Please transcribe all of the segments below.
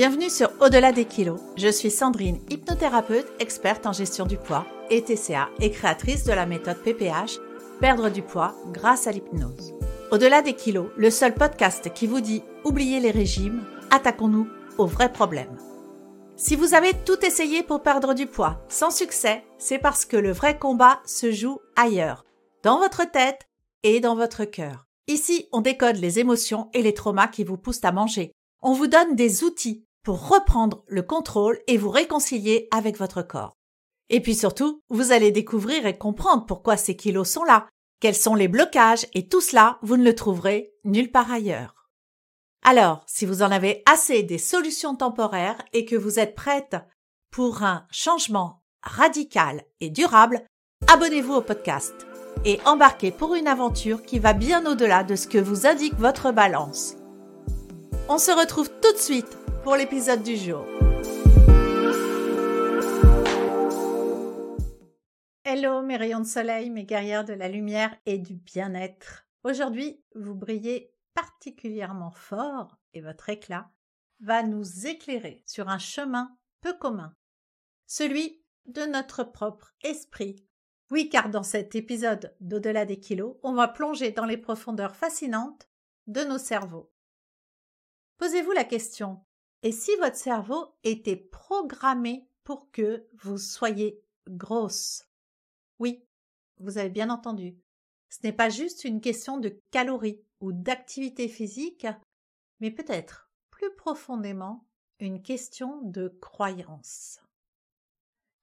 Bienvenue sur Au-delà des kilos. Je suis Sandrine, hypnothérapeute, experte en gestion du poids et TCA et créatrice de la méthode PPH, perdre du poids grâce à l'hypnose. Au-delà des kilos, le seul podcast qui vous dit oubliez les régimes, attaquons-nous aux vrais problèmes. Si vous avez tout essayé pour perdre du poids sans succès, c'est parce que le vrai combat se joue ailleurs, dans votre tête et dans votre cœur. Ici, on décode les émotions et les traumas qui vous poussent à manger. On vous donne des outils pour reprendre le contrôle et vous réconcilier avec votre corps. Et puis surtout, vous allez découvrir et comprendre pourquoi ces kilos sont là, quels sont les blocages et tout cela, vous ne le trouverez nulle part ailleurs. Alors, si vous en avez assez des solutions temporaires et que vous êtes prête pour un changement radical et durable, abonnez-vous au podcast et embarquez pour une aventure qui va bien au-delà de ce que vous indique votre balance. On se retrouve tout de suite pour l'épisode du jour. Hello mes rayons de soleil, mes guerrières de la lumière et du bien-être. Aujourd'hui, vous brillez particulièrement fort et votre éclat va nous éclairer sur un chemin peu commun, celui de notre propre esprit. Oui, car dans cet épisode d'Au-delà des kilos, on va plonger dans les profondeurs fascinantes de nos cerveaux. Posez-vous la question, et si votre cerveau était programmé pour que vous soyez grosse? Oui, vous avez bien entendu. Ce n'est pas juste une question de calories ou d'activité physique, mais peut-être plus profondément une question de croyance.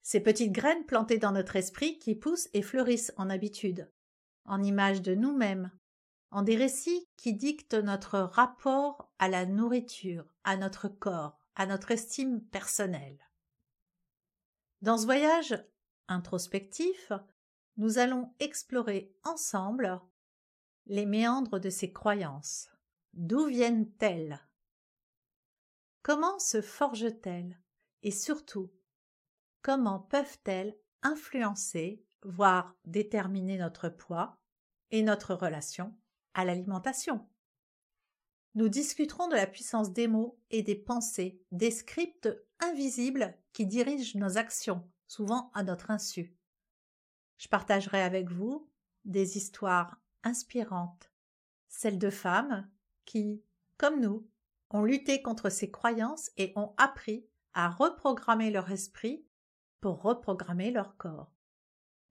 Ces petites graines plantées dans notre esprit qui poussent et fleurissent en habitude, en image de nous-mêmes, en des récits qui dictent notre rapport à la nourriture, à notre corps, à notre estime personnelle. Dans ce voyage introspectif, nous allons explorer ensemble les méandres de ces croyances. D'où viennent-elles? Comment se forgent-elles? Et surtout, comment peuvent-elles influencer, voire déterminer notre poids et notre relation à l'alimentation. Nous discuterons de la puissance des mots et des pensées, des scripts invisibles qui dirigent nos actions, souvent à notre insu. Je partagerai avec vous des histoires inspirantes, celles de femmes qui, comme nous, ont lutté contre ces croyances et ont appris à reprogrammer leur esprit pour reprogrammer leur corps.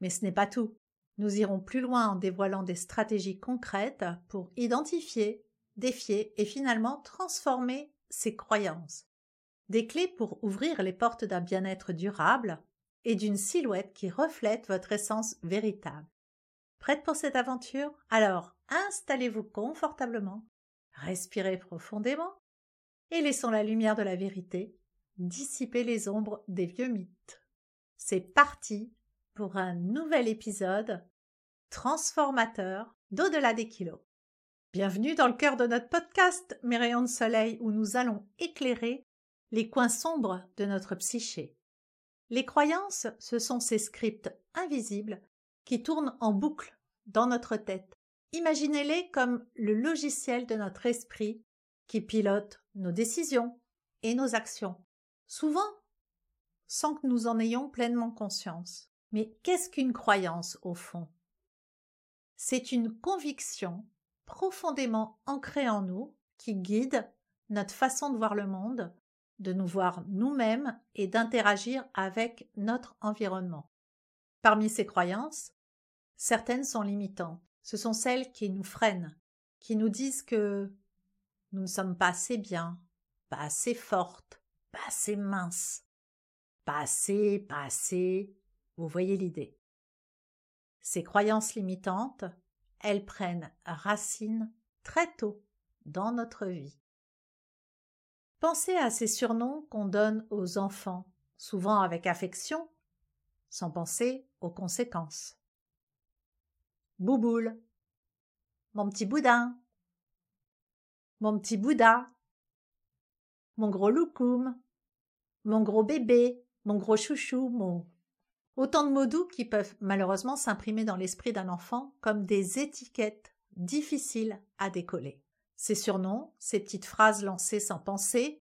Mais ce n'est pas tout. Nous irons plus loin en dévoilant des stratégies concrètes pour identifier, défier et finalement transformer ces croyances. Des clés pour ouvrir les portes d'un bien-être durable et d'une silhouette qui reflète votre essence véritable. Prête pour cette aventure? Alors installez-vous confortablement, respirez profondément et laissons la lumière de la vérité dissiper les ombres des vieux mythes. C'est parti pour un nouvel épisode transformateur d'au-delà des kilos. Bienvenue dans le cœur de notre podcast, mes rayons de soleil, où nous allons éclairer les coins sombres de notre psyché. Les croyances, ce sont ces scripts invisibles qui tournent en boucle dans notre tête. Imaginez-les comme le logiciel de notre esprit qui pilote nos décisions et nos actions, souvent sans que nous en ayons pleinement conscience. Mais qu'est-ce qu'une croyance au fond? C'est une conviction profondément ancrée en nous qui guide notre façon de voir le monde, de nous voir nous-mêmes et d'interagir avec notre environnement. Parmi ces croyances, certaines sont limitantes. Ce sont celles qui nous freinent, qui nous disent que nous ne sommes pas assez bien, pas assez fortes, pas assez minces, pas assez, pas assez, vous voyez l'idée. Ces croyances limitantes, elles prennent racine très tôt dans notre vie. Pensez à ces surnoms qu'on donne aux enfants, souvent avec affection, sans penser aux conséquences. Bouboule, mon petit boudin, mon petit Bouddha, mon gros loukoum, mon gros bébé, mon gros chouchou, mon Autant de mots doux qui peuvent malheureusement s'imprimer dans l'esprit d'un enfant comme des étiquettes difficiles à décoller. Ces surnoms, ces petites phrases lancées sans penser,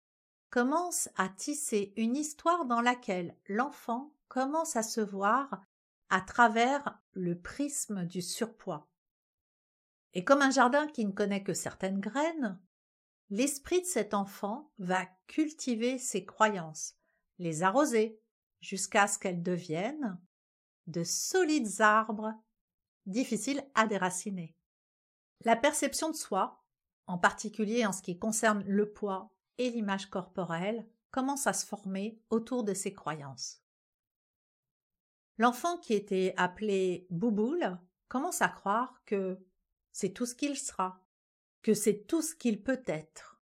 commence à tisser une histoire dans laquelle l'enfant commence à se voir à travers le prisme du surpoids. Et comme un jardin qui ne connaît que certaines graines, l'esprit de cet enfant va cultiver ses croyances, les arroser, jusqu'à ce qu'elles deviennent de solides arbres difficiles à déraciner. La perception de soi, en particulier en ce qui concerne le poids et l'image corporelle, commence à se former autour de ces croyances. L'enfant qui était appelé Bouboule commence à croire que c'est tout ce qu'il sera, que c'est tout ce qu'il peut être.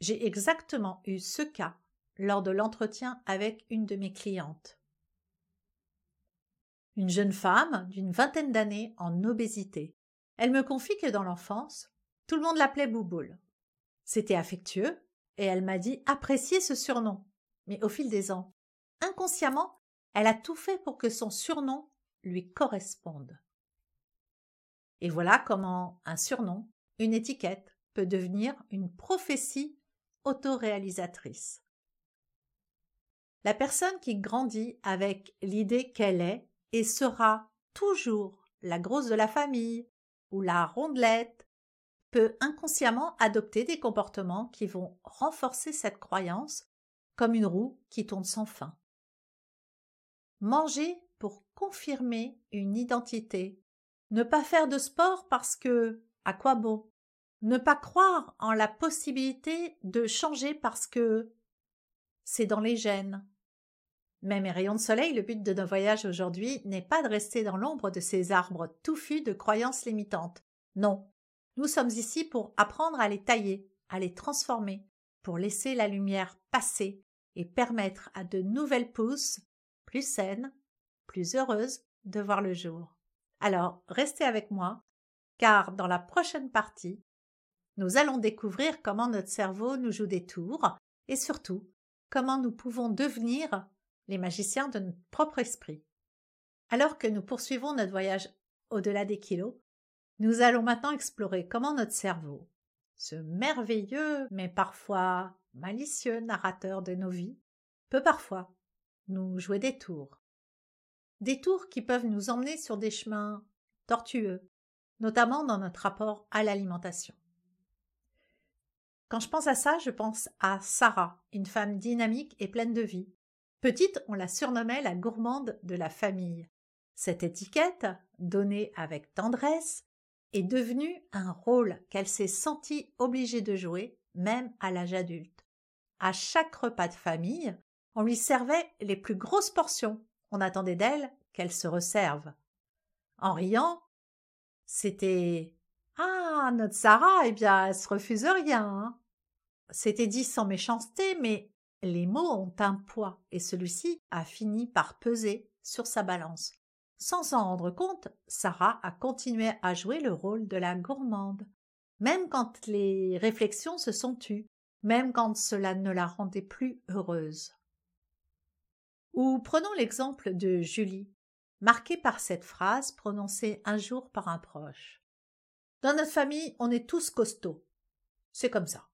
J'ai exactement eu ce cas lors de l'entretien avec une de mes clientes. Une jeune femme d'une vingtaine d'années en obésité. Elle me confie que dans l'enfance, tout le monde l'appelait Bouboule. C'était affectueux, et elle m'a dit apprécier ce surnom. Mais au fil des ans, inconsciemment, elle a tout fait pour que son surnom lui corresponde. Et voilà comment un surnom, une étiquette, peut devenir une prophétie autoréalisatrice. La personne qui grandit avec l'idée qu'elle est et sera toujours la grosse de la famille ou la rondelette peut inconsciemment adopter des comportements qui vont renforcer cette croyance comme une roue qui tourne sans fin. Manger pour confirmer une identité. Ne pas faire de sport parce que à quoi bon? Ne pas croire en la possibilité de changer parce que c'est dans les gènes. Même mes rayons de soleil, le but de nos voyages aujourd'hui n'est pas de rester dans l'ombre de ces arbres touffus de croyances limitantes. Non. Nous sommes ici pour apprendre à les tailler, à les transformer, pour laisser la lumière passer et permettre à de nouvelles pousses plus saine, plus heureuse de voir le jour. Alors, restez avec moi, car dans la prochaine partie, nous allons découvrir comment notre cerveau nous joue des tours et surtout comment nous pouvons devenir les magiciens de notre propre esprit. Alors que nous poursuivons notre voyage au-delà des kilos, nous allons maintenant explorer comment notre cerveau, ce merveilleux mais parfois malicieux narrateur de nos vies, peut parfois nous jouer des tours. Des tours qui peuvent nous emmener sur des chemins tortueux, notamment dans notre rapport à l'alimentation. Quand je pense à ça, je pense à Sarah, une femme dynamique et pleine de vie. Petite, on la surnommait la gourmande de la famille. Cette étiquette, donnée avec tendresse, est devenue un rôle qu'elle s'est sentie obligée de jouer, même à l'âge adulte. À chaque repas de famille, on lui servait les plus grosses portions. On attendait d'elle qu'elle se resserve. En riant, c'était Notre Sarah, eh bien, elle se refuse rien. Hein. C'était dit sans méchanceté, mais les mots ont un poids, et celui-ci a fini par peser sur sa balance. Sans s'en rendre compte, Sarah a continué à jouer le rôle de la gourmande, même quand les réflexions se sont tues, même quand cela ne la rendait plus heureuse. Ou prenons l'exemple de Julie, marquée par cette phrase prononcée un jour par un proche. Dans notre famille, on est tous costauds. C'est comme ça.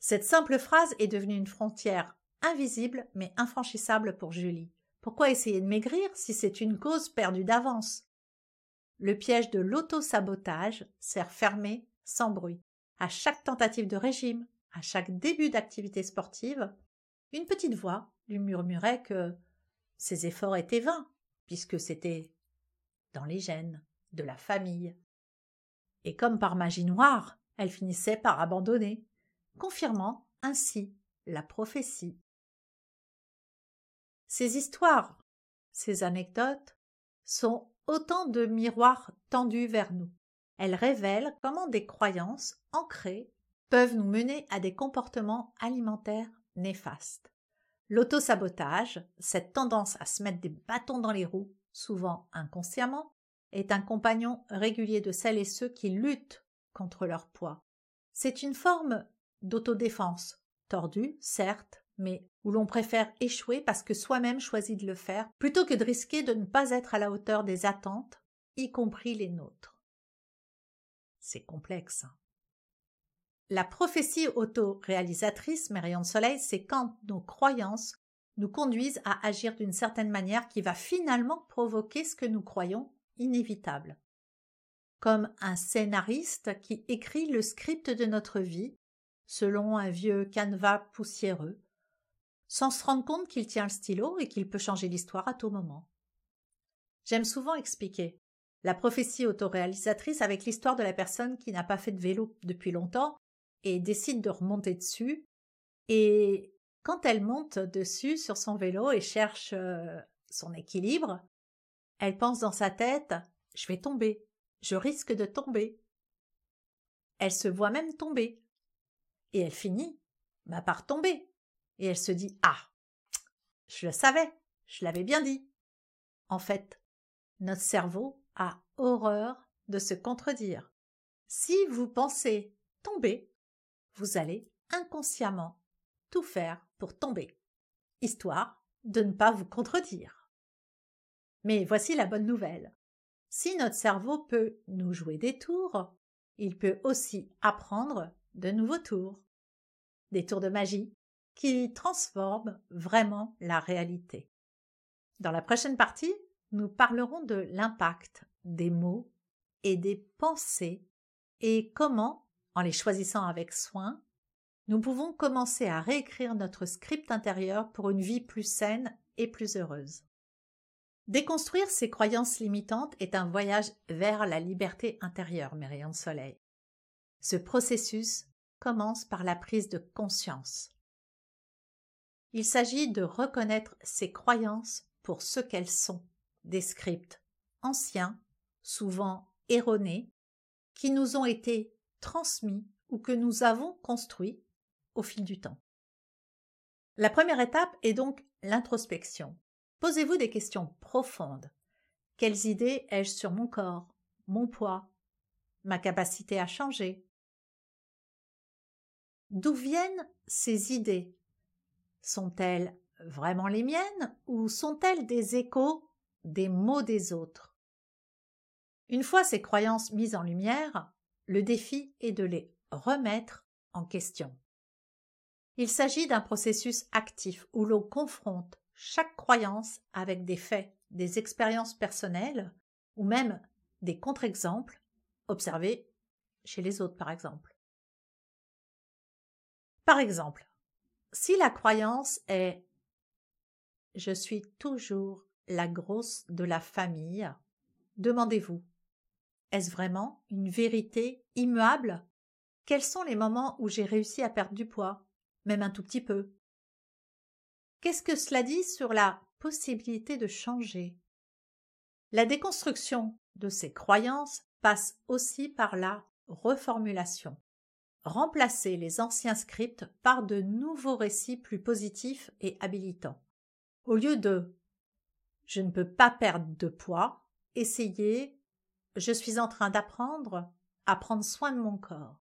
Cette simple phrase est devenue une frontière invisible mais infranchissable pour Julie. Pourquoi essayer de maigrir si c'est une cause perdue d'avance? Le piège de l'auto-sabotage sert fermé sans bruit. À chaque tentative de régime, à chaque début d'activité sportive, une petite voix lui murmurait que ses efforts étaient vains, puisque c'était dans les gènes de la famille. Et comme par magie noire, elle finissait par abandonner, confirmant ainsi la prophétie. Ces histoires, ces anecdotes, sont autant de miroirs tendus vers nous. Elles révèlent comment des croyances ancrées peuvent nous mener à des comportements alimentaires néfastes. L'autosabotage, cette tendance à se mettre des bâtons dans les roues, souvent inconsciemment, est un compagnon régulier de celles et ceux qui luttent contre leur poids. C'est une forme d'autodéfense, tordue, certes, mais où l'on préfère échouer parce que soi-même choisit de le faire, plutôt que de risquer de ne pas être à la hauteur des attentes, y compris les nôtres. C'est complexe. La prophétie auto-réalisatrice, mes rayons de soleil, c'est quand nos croyances nous conduisent à agir d'une certaine manière qui va finalement provoquer ce que nous croyons inévitable. Comme un scénariste qui écrit le script de notre vie selon un vieux canevas poussiéreux, sans se rendre compte qu'il tient le stylo et qu'il peut changer l'histoire à tout moment. J'aime souvent expliquer la prophétie autoréalisatrice avec l'histoire de la personne qui n'a pas fait de vélo depuis longtemps et décide de remonter dessus. Et quand elle monte dessus sur son vélo et cherche euh, son équilibre, elle pense dans sa tête Je vais tomber, je risque de tomber. Elle se voit même tomber. Et elle finit par tomber. Et elle se dit Ah Je le savais, je l'avais bien dit. En fait, notre cerveau a horreur de se contredire. Si vous pensez tomber, vous allez inconsciemment tout faire pour tomber, histoire de ne pas vous contredire. Mais voici la bonne nouvelle. Si notre cerveau peut nous jouer des tours, il peut aussi apprendre de nouveaux tours. Des tours de magie qui transforment vraiment la réalité. Dans la prochaine partie, nous parlerons de l'impact des mots et des pensées et comment, en les choisissant avec soin, nous pouvons commencer à réécrire notre script intérieur pour une vie plus saine et plus heureuse. Déconstruire ces croyances limitantes est un voyage vers la liberté intérieure, mes rayons soleil. Ce processus commence par la prise de conscience. Il s'agit de reconnaître ces croyances pour ce qu'elles sont, des scripts anciens, souvent erronés, qui nous ont été transmis ou que nous avons construits au fil du temps. La première étape est donc l'introspection. Posez-vous des questions profondes. Quelles idées ai-je sur mon corps, mon poids, ma capacité à changer? D'où viennent ces idées? Sont-elles vraiment les miennes ou sont-elles des échos des mots des autres? Une fois ces croyances mises en lumière, le défi est de les remettre en question. Il s'agit d'un processus actif où l'on confronte chaque croyance avec des faits, des expériences personnelles ou même des contre-exemples observés chez les autres par exemple. Par exemple, si la croyance est je suis toujours la grosse de la famille, demandez-vous est-ce vraiment une vérité immuable? Quels sont les moments où j'ai réussi à perdre du poids? Même un tout petit peu. Qu'est-ce que cela dit sur la possibilité de changer? La déconstruction de ces croyances passe aussi par la reformulation. Remplacer les anciens scripts par de nouveaux récits plus positifs et habilitants. Au lieu de je ne peux pas perdre de poids, essayez je suis en train d'apprendre à prendre soin de mon corps.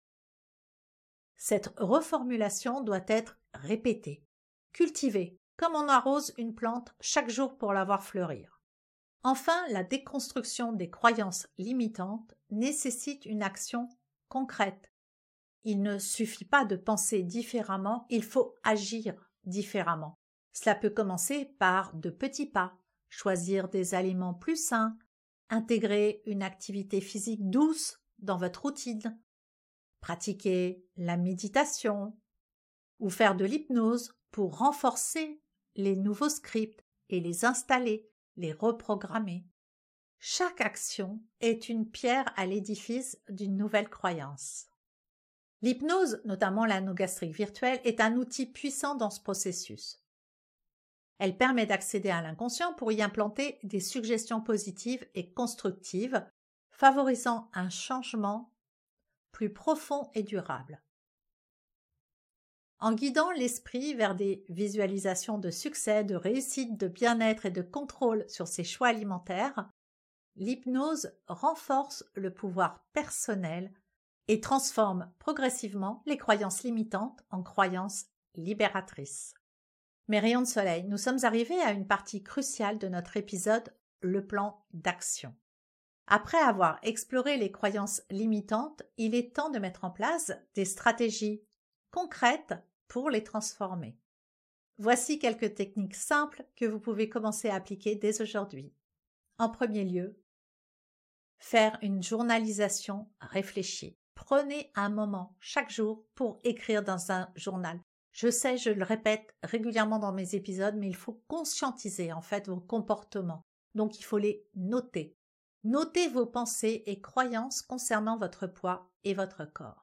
Cette reformulation doit être répétée, cultivée, on arrose une plante chaque jour pour la voir fleurir. Enfin, la déconstruction des croyances limitantes nécessite une action concrète. Il ne suffit pas de penser différemment, il faut agir différemment. Cela peut commencer par de petits pas, choisir des aliments plus sains, intégrer une activité physique douce dans votre routine, pratiquer la méditation ou faire de l'hypnose pour renforcer les nouveaux scripts et les installer, les reprogrammer. Chaque action est une pierre à l'édifice d'une nouvelle croyance. L'hypnose, notamment l'anogastrique virtuelle, est un outil puissant dans ce processus. Elle permet d'accéder à l'inconscient pour y implanter des suggestions positives et constructives, favorisant un changement plus profond et durable. En guidant l'esprit vers des visualisations de succès, de réussite, de bien-être et de contrôle sur ses choix alimentaires, l'hypnose renforce le pouvoir personnel et transforme progressivement les croyances limitantes en croyances libératrices. Mes rayons de soleil, nous sommes arrivés à une partie cruciale de notre épisode, le plan d'action. Après avoir exploré les croyances limitantes, il est temps de mettre en place des stratégies concrètes les transformer. Voici quelques techniques simples que vous pouvez commencer à appliquer dès aujourd'hui. En premier lieu, faire une journalisation réfléchie. Prenez un moment chaque jour pour écrire dans un journal. Je sais, je le répète régulièrement dans mes épisodes, mais il faut conscientiser en fait vos comportements. Donc il faut les noter. Notez vos pensées et croyances concernant votre poids et votre corps.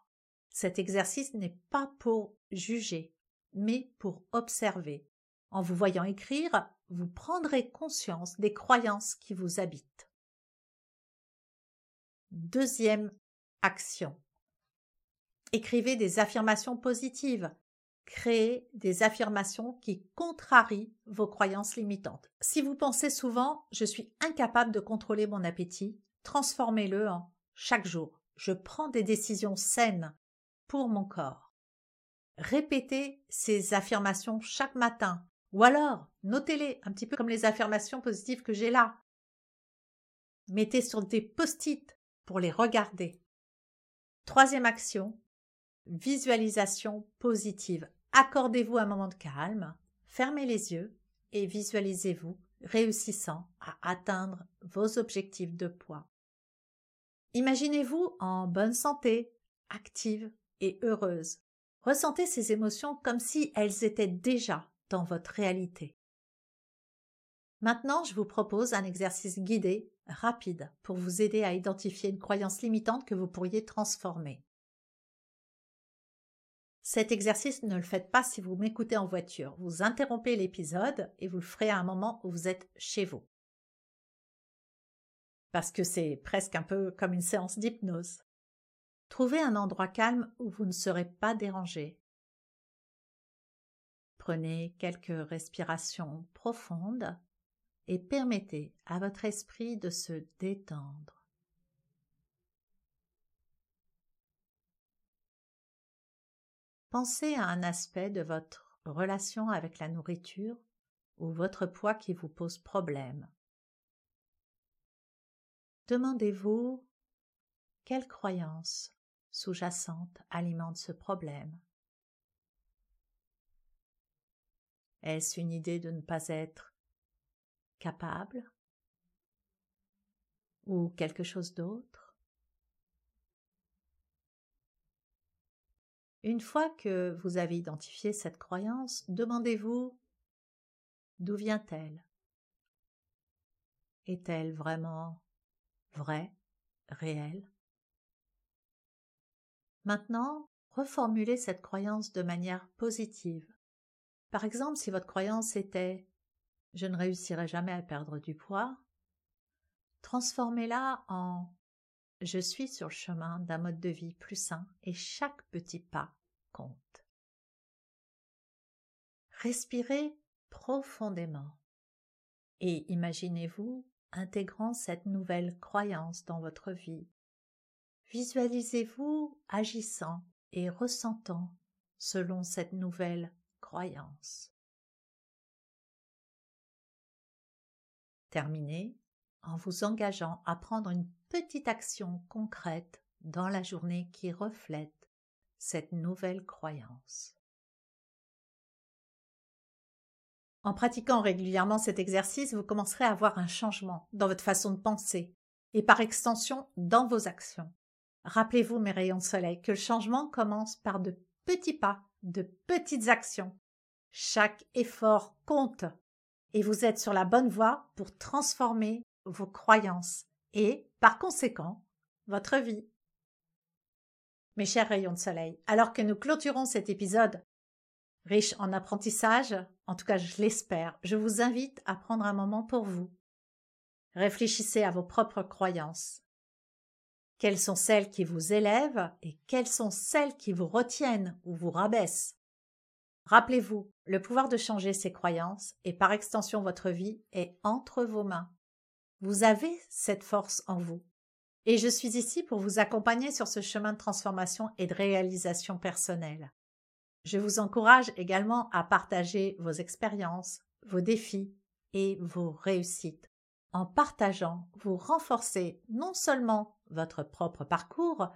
Cet exercice n'est pas pour juger, mais pour observer. En vous voyant écrire, vous prendrez conscience des croyances qui vous habitent. Deuxième action. Écrivez des affirmations positives. Créez des affirmations qui contrarient vos croyances limitantes. Si vous pensez souvent je suis incapable de contrôler mon appétit, transformez-le en chaque jour. Je prends des décisions saines mon corps. Répétez ces affirmations chaque matin ou alors notez-les un petit peu comme les affirmations positives que j'ai là. Mettez sur des post-it pour les regarder. Troisième action, visualisation positive. Accordez-vous un moment de calme, fermez les yeux et visualisez-vous réussissant à atteindre vos objectifs de poids. Imaginez-vous en bonne santé, active et heureuse. Ressentez ces émotions comme si elles étaient déjà dans votre réalité. Maintenant, je vous propose un exercice guidé, rapide, pour vous aider à identifier une croyance limitante que vous pourriez transformer. Cet exercice, ne le faites pas si vous m'écoutez en voiture. Vous interrompez l'épisode et vous le ferez à un moment où vous êtes chez vous. Parce que c'est presque un peu comme une séance d'hypnose. Trouvez un endroit calme où vous ne serez pas dérangé. Prenez quelques respirations profondes et permettez à votre esprit de se détendre. Pensez à un aspect de votre relation avec la nourriture ou votre poids qui vous pose problème. Demandez-vous quelle croyance sous-jacente alimente ce problème. Est-ce une idée de ne pas être capable? Ou quelque chose d'autre? Une fois que vous avez identifié cette croyance, demandez-vous d'où vient-elle? Est-elle vraiment vraie, réelle? Maintenant, reformulez cette croyance de manière positive. Par exemple, si votre croyance était je ne réussirai jamais à perdre du poids, transformez-la en je suis sur le chemin d'un mode de vie plus sain et chaque petit pas compte. Respirez profondément et imaginez-vous intégrant cette nouvelle croyance dans votre vie. Visualisez-vous agissant et ressentant selon cette nouvelle croyance. Terminez en vous engageant à prendre une petite action concrète dans la journée qui reflète cette nouvelle croyance. En pratiquant régulièrement cet exercice, vous commencerez à avoir un changement dans votre façon de penser et par extension dans vos actions. Rappelez-vous, mes rayons de soleil, que le changement commence par de petits pas, de petites actions. Chaque effort compte et vous êtes sur la bonne voie pour transformer vos croyances et, par conséquent, votre vie. Mes chers rayons de soleil, alors que nous clôturons cet épisode riche en apprentissage, en tout cas je l'espère, je vous invite à prendre un moment pour vous. Réfléchissez à vos propres croyances. Quelles sont celles qui vous élèvent et quelles sont celles qui vous retiennent ou vous rabaissent? Rappelez-vous, le pouvoir de changer ses croyances et par extension votre vie est entre vos mains. Vous avez cette force en vous. Et je suis ici pour vous accompagner sur ce chemin de transformation et de réalisation personnelle. Je vous encourage également à partager vos expériences, vos défis et vos réussites. En partageant, vous renforcez non seulement votre propre parcours,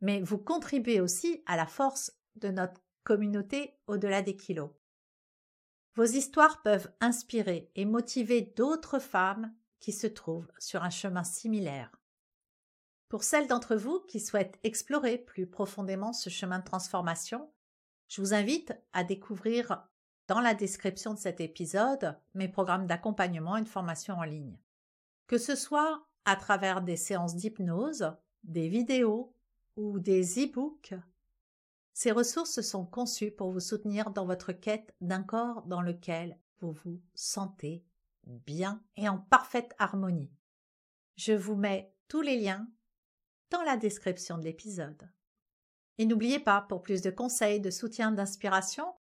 mais vous contribuez aussi à la force de notre communauté au-delà des kilos. Vos histoires peuvent inspirer et motiver d'autres femmes qui se trouvent sur un chemin similaire. Pour celles d'entre vous qui souhaitent explorer plus profondément ce chemin de transformation, je vous invite à découvrir dans la description de cet épisode mes programmes d'accompagnement et de formation en ligne. Que ce soit à travers des séances d'hypnose, des vidéos ou des e-books, ces ressources sont conçues pour vous soutenir dans votre quête d'un corps dans lequel vous vous sentez bien et en parfaite harmonie. Je vous mets tous les liens dans la description de l'épisode. Et n'oubliez pas, pour plus de conseils, de soutien, d'inspiration,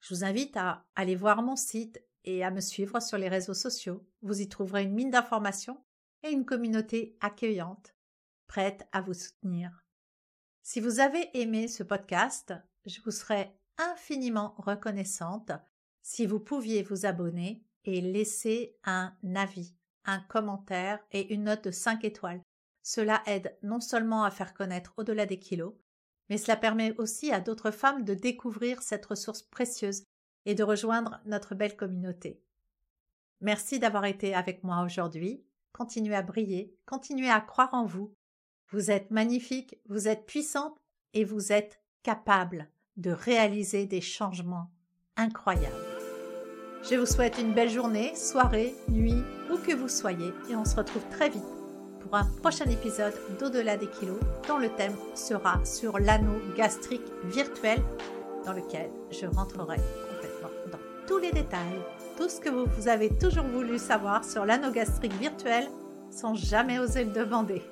je vous invite à aller voir mon site et à me suivre sur les réseaux sociaux. Vous y trouverez une mine d'informations et une communauté accueillante, prête à vous soutenir. Si vous avez aimé ce podcast, je vous serais infiniment reconnaissante si vous pouviez vous abonner et laisser un avis, un commentaire et une note de 5 étoiles. Cela aide non seulement à faire connaître au-delà des kilos, mais cela permet aussi à d'autres femmes de découvrir cette ressource précieuse et de rejoindre notre belle communauté. Merci d'avoir été avec moi aujourd'hui. Continuez à briller, continuez à croire en vous. Vous êtes magnifique, vous êtes puissante et vous êtes capable de réaliser des changements incroyables. Je vous souhaite une belle journée, soirée, nuit, où que vous soyez, et on se retrouve très vite pour un prochain épisode d'Au-delà des kilos, dont le thème sera sur l'anneau gastrique virtuel, dans lequel je rentrerai tous les détails, tout ce que vous avez toujours voulu savoir sur l'anneau gastrique virtuel sans jamais oser le demander.